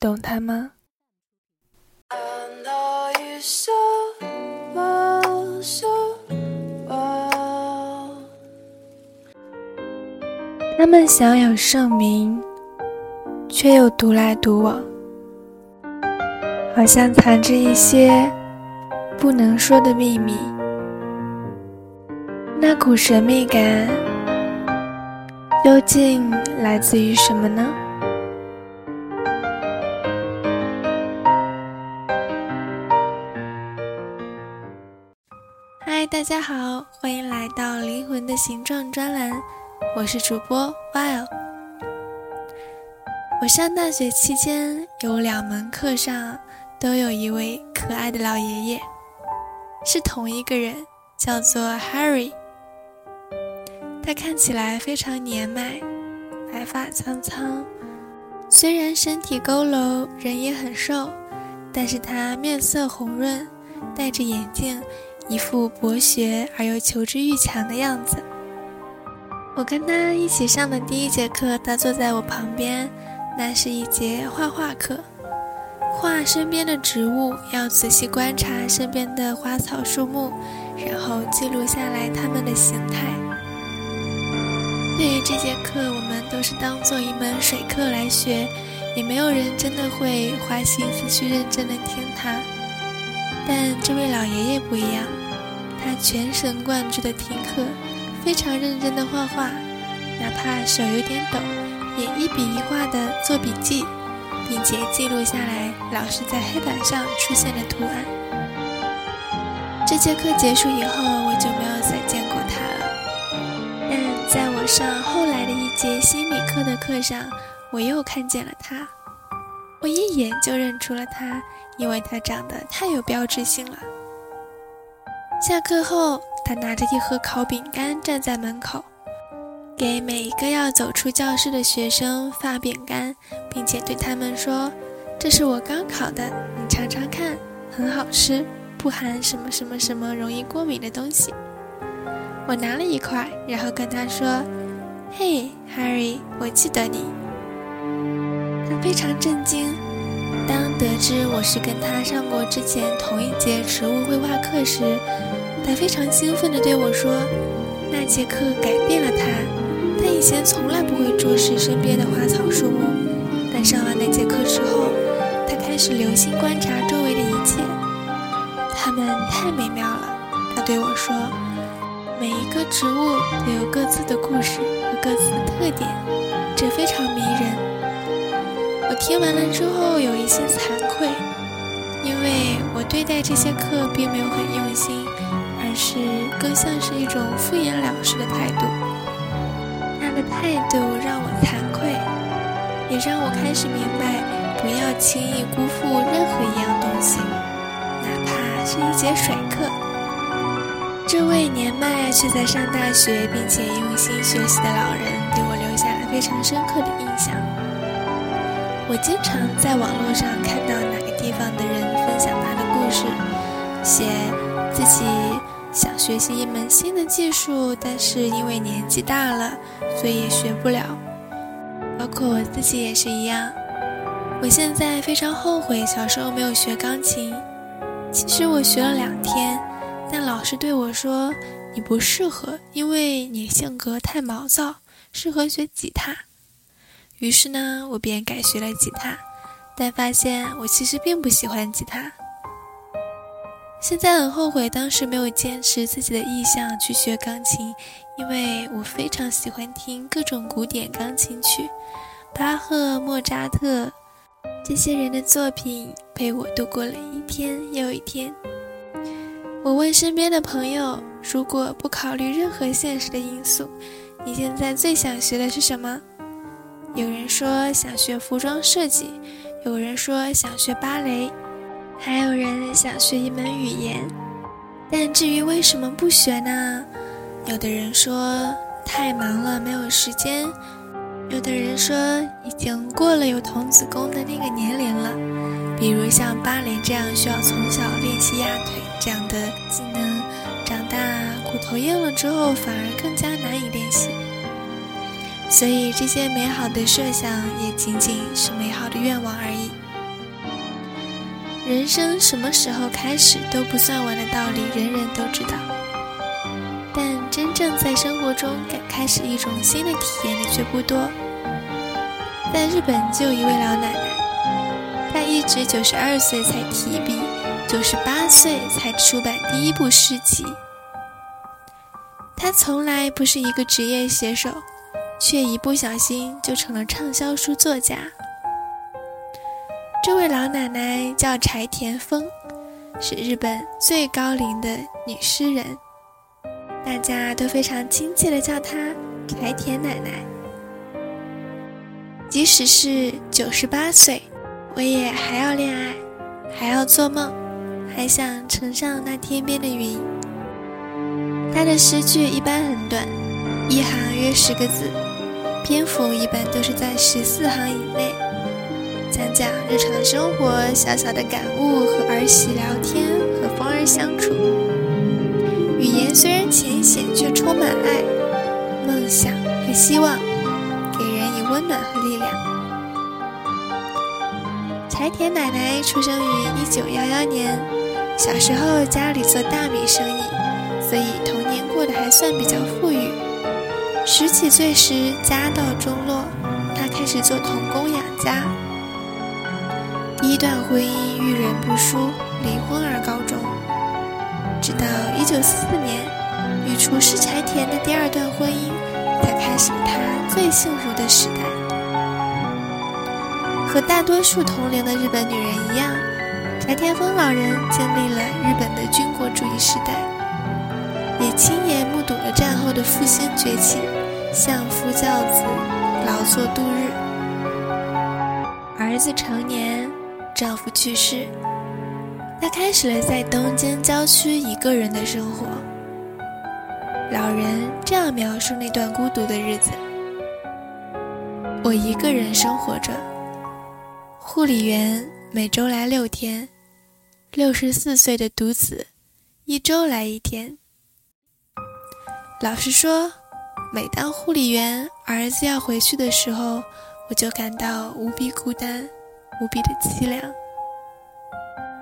懂他吗？他们享有盛名，却又独来独往，好像藏着一些不能说的秘密。那股神秘感究竟来自于什么呢？大家好，欢迎来到《灵魂的形状》专栏。我是主播 While。我上大学期间有两门课上都有一位可爱的老爷爷，是同一个人，叫做 Harry。他看起来非常年迈，白发苍苍，虽然身体佝偻，人也很瘦，但是他面色红润，戴着眼镜，一副博学而又求知欲强的样子。我跟他一起上的第一节课，他坐在我旁边。那是一节画画课，画身边的植物，要仔细观察身边的花草树木，然后记录下来它们的形态。对于这节课，我们都是当做一门水课来学，也没有人真的会花心思去认真的听他。但这位老爷爷不一样，他全神贯注的听课。非常认真的画画，哪怕手有点抖，也一笔一画的做笔记，并且记录下来老师在黑板上出现的图案。这节课结束以后，我就没有再见过他了。但在我上后来的一节心理课的课上，我又看见了他。我一眼就认出了他，因为他长得太有标志性了。下课后。他拿着一盒烤饼干站在门口，给每一个要走出教室的学生发饼干，并且对他们说：“这是我刚烤的，你尝尝看，很好吃，不含什么什么什么容易过敏的东西。”我拿了一块，然后跟他说：“嘿，Harry，我记得你。”他非常震惊。当得知我是跟他上过之前同一节植物绘画课时，他非常兴奋地对我说：“那节课改变了他。他以前从来不会注视身边的花草树木，但上完那节课之后，他开始留心观察周围的一切。它们太美妙了。”他对我说：“每一个植物都有各自的故事和各自的特点，这非常迷人。”我听完了之后有一些惭愧，因为我对待这些课并没有很用心。是更像是一种敷衍了事的态度。他的态度让我惭愧，也让我开始明白，不要轻易辜负任何一样东西，哪怕是一节水课。这位年迈却在上大学并且用心学习的老人，给我留下了非常深刻的印象。我经常在网络上看到哪个地方的人分享他的故事，写自己。想学习一门新的技术，但是因为年纪大了，所以也学不了。包括我自己也是一样。我现在非常后悔小时候没有学钢琴。其实我学了两天，但老师对我说：“你不适合，因为你性格太毛躁，适合学吉他。”于是呢，我便改学了吉他，但发现我其实并不喜欢吉他。现在很后悔当时没有坚持自己的意向去学钢琴，因为我非常喜欢听各种古典钢琴曲，巴赫、莫扎特这些人的作品陪我度过了一天又一天。我问身边的朋友，如果不考虑任何现实的因素，你现在最想学的是什么？有人说想学服装设计，有人说想学芭蕾，还有人想学一门语言。但至于为什么不学呢？有的人说太忙了，没有时间；有的人说已经过了有童子功的那个年龄了，比如像芭蕾这样需要从小练习压腿这样的技能，长大骨头硬了之后反而更加难以练习。所以这些美好的设想也仅仅是美好的愿望而已。人生什么时候开始都不算晚的道理，人人都知道。但真正在生活中敢开始一种新的体验的却不多。在日本就有一位老奶奶，她一直九十二岁才提笔，九十八岁才出版第一部诗集。她从来不是一个职业写手，却一不小心就成了畅销书作家。这位老奶奶叫柴田丰，是日本最高龄的女诗人，大家都非常亲切的叫她柴田奶奶。即使是九十八岁，我也还要恋爱，还要做梦，还想乘上那天边的云。她的诗句一般很短，一行约十个字，篇幅一般都是在十四行以内。讲讲日常生活小小的感悟，和儿媳聊天，和风儿相处。语言虽然浅显，却充满爱、梦想和希望，给人以温暖和力量。柴田奶奶出生于一九幺幺年，小时候家里做大米生意，所以童年过得还算比较富裕。十几岁时家道中落，她开始做童工养家。第一段婚姻遇人不淑，离婚而告终。直到一九四四年，与厨师柴田的第二段婚姻，才开始了他最幸福的时代。和大多数同龄的日本女人一样，柴田丰老人经历了日本的军国主义时代，也亲眼目睹了战后的复兴崛起，相夫教子，劳作度日。儿子成年。丈夫去世，她开始了在东京郊区一个人的生活。老人这样描述那段孤独的日子：我一个人生活着，护理员每周来六天，六十四岁的独子一周来一天。老实说，每当护理员儿子要回去的时候，我就感到无比孤单。无比的凄凉，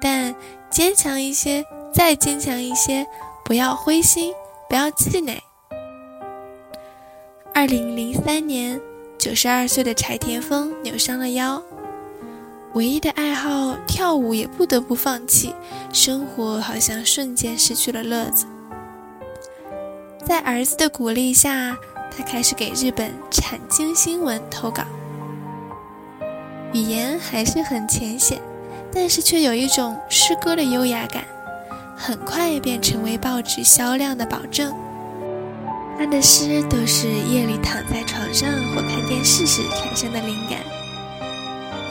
但坚强一些，再坚强一些，不要灰心，不要气馁。二零零三年，九十二岁的柴田丰扭伤了腰，唯一的爱好跳舞也不得不放弃，生活好像瞬间失去了乐子。在儿子的鼓励下，他开始给日本产经新闻投稿。语言还是很浅显，但是却有一种诗歌的优雅感，很快便成为报纸销量的保证。他的诗都是夜里躺在床上或看电视时产生的灵感，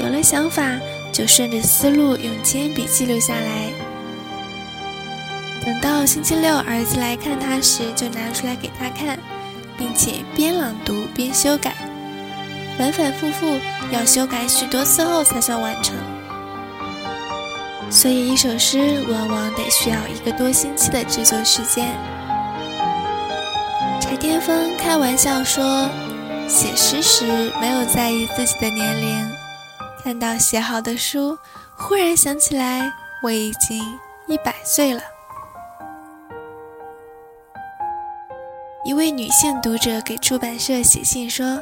有了想法就顺着思路用铅笔记录下来。等到星期六儿子来看他时，就拿出来给他看，并且边朗读边修改。反反复复要修改许多次后才算完成，所以一首诗往往得需要一个多星期的制作时间。柴田丰开玩笑说，写诗时没有在意自己的年龄，看到写好的书，忽然想起来我已经一百岁了。一位女性读者给出版社写信说。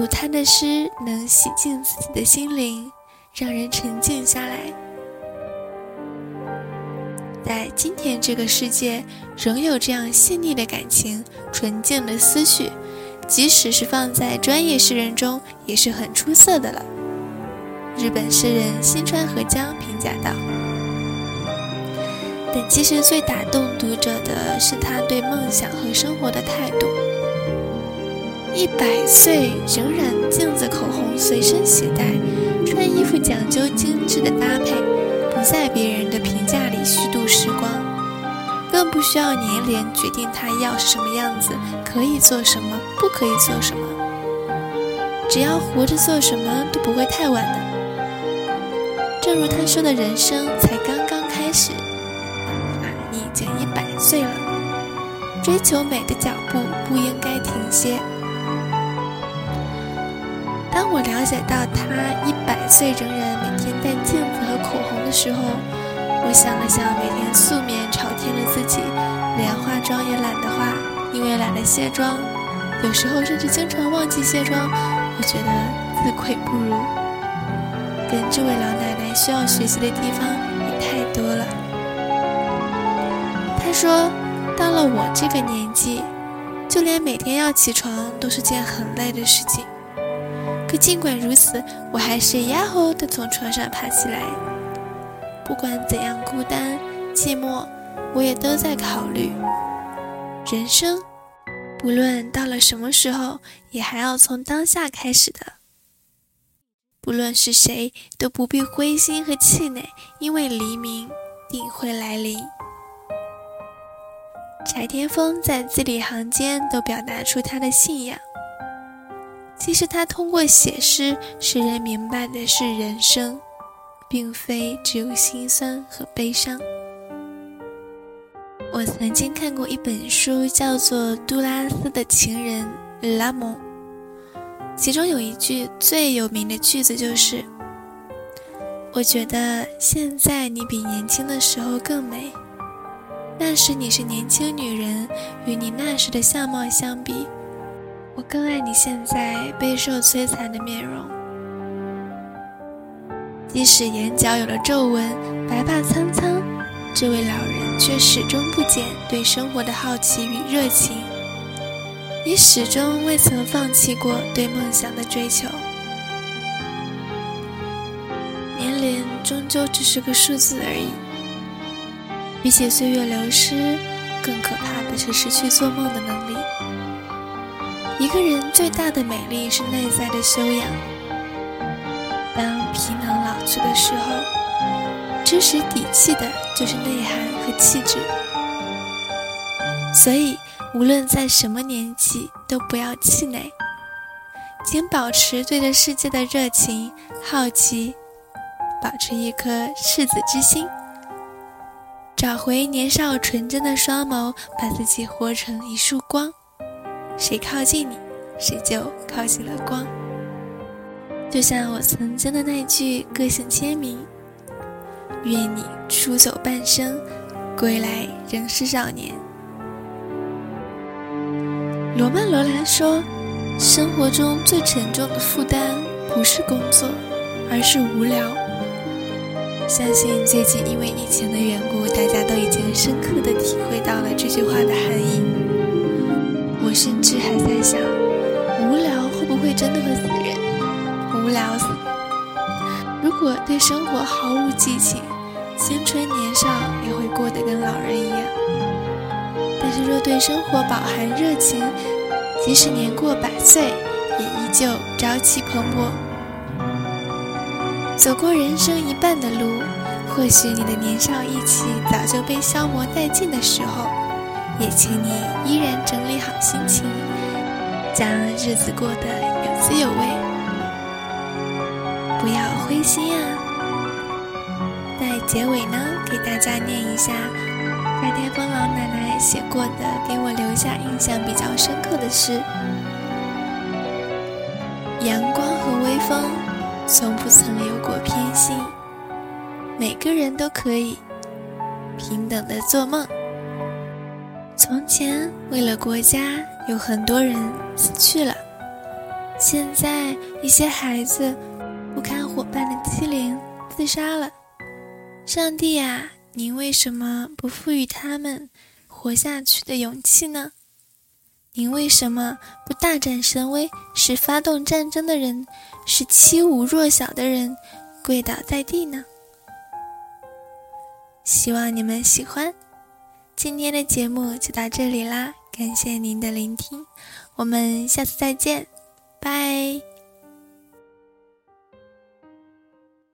读他的诗能洗净自己的心灵，让人沉静下来。在今天这个世界，仍有这样细腻的感情、纯净的思绪，即使是放在专业诗人中，也是很出色的了。日本诗人新川和江评价道：“但其实最打动读者的是他对梦想和生活的态度。”一百岁仍然镜子、口红随身携带，穿衣服讲究精致的搭配，不在别人的评价里虚度时光，更不需要年龄决定他要什么样子，可以做什么，不可以做什么。只要活着，做什么都不会太晚的。正如他说的，人生才刚刚开始，你已经一百岁了，追求美的脚步不应该停歇。我了解到他一百岁仍然每天戴镜子和口红的时候，我想了想，每天素面朝天的自己，连化妆也懒得化，因为懒得卸妆，有时候甚至经常忘记卸妆，我觉得自愧不如。跟这位老奶奶需要学习的地方也太多了。她说，到了我这个年纪，就连每天要起床都是件很累的事情。可尽管如此，我还是呀吼的从床上爬起来。不管怎样孤单寂寞，我也都在考虑人生，不论到了什么时候，也还要从当下开始的。不论是谁，都不必灰心和气馁，因为黎明定会来临。柴田丰在字里行间都表达出他的信仰。其实他通过写诗，使人明白的是人生，并非只有心酸和悲伤。我曾经看过一本书，叫做《杜拉斯的情人拉蒙》，其中有一句最有名的句子就是：“我觉得现在你比年轻的时候更美。那时你是年轻女人，与你那时的相貌相比。”我更爱你现在备受摧残的面容，即使眼角有了皱纹，白发苍苍，这位老人却始终不减对生活的好奇与热情。你始终未曾放弃过对梦想的追求。年龄终究只是个数字而已，比起岁月流失，更可怕的是失去做梦的能力。一个人最大的美丽是内在的修养。当皮囊老去的时候，知识底气的就是内涵和气质。所以，无论在什么年纪，都不要气馁，请保持对这世界的热情、好奇，保持一颗赤子之心，找回年少纯真的双眸，把自己活成一束光。谁靠近你，谁就靠近了光。就像我曾经的那句个性签名：“愿你出走半生，归来仍是少年。”罗曼·罗兰说：“生活中最沉重的负担不是工作，而是无聊。”相信最近因为疫情的缘故，大家都已经深刻的体会到了这句话的含义。我甚至还在想，无聊会不会真的会死人？无聊死！如果对生活毫无激情，青春年少也会过得跟老人一样。但是若对生活饱含热情，即使年过百岁，也依旧朝气蓬勃。走过人生一半的路，或许你的年少意气早就被消磨殆尽的时候。也请你依然整理好心情，将日子过得有滋有味，不要灰心啊！在结尾呢，给大家念一下夏天风老奶奶写过的，给我留下印象比较深刻的诗：阳光和微风，从不曾有过偏心，每个人都可以平等的做梦。从前，为了国家，有很多人死去了。现在，一些孩子不堪伙伴的欺凌，自杀了。上帝啊，您为什么不赋予他们活下去的勇气呢？您为什么不大展神威，使发动战争的人，使欺侮弱小的人跪倒在地呢？希望你们喜欢。今天的节目就到这里啦，感谢您的聆听。我们下次再见，拜。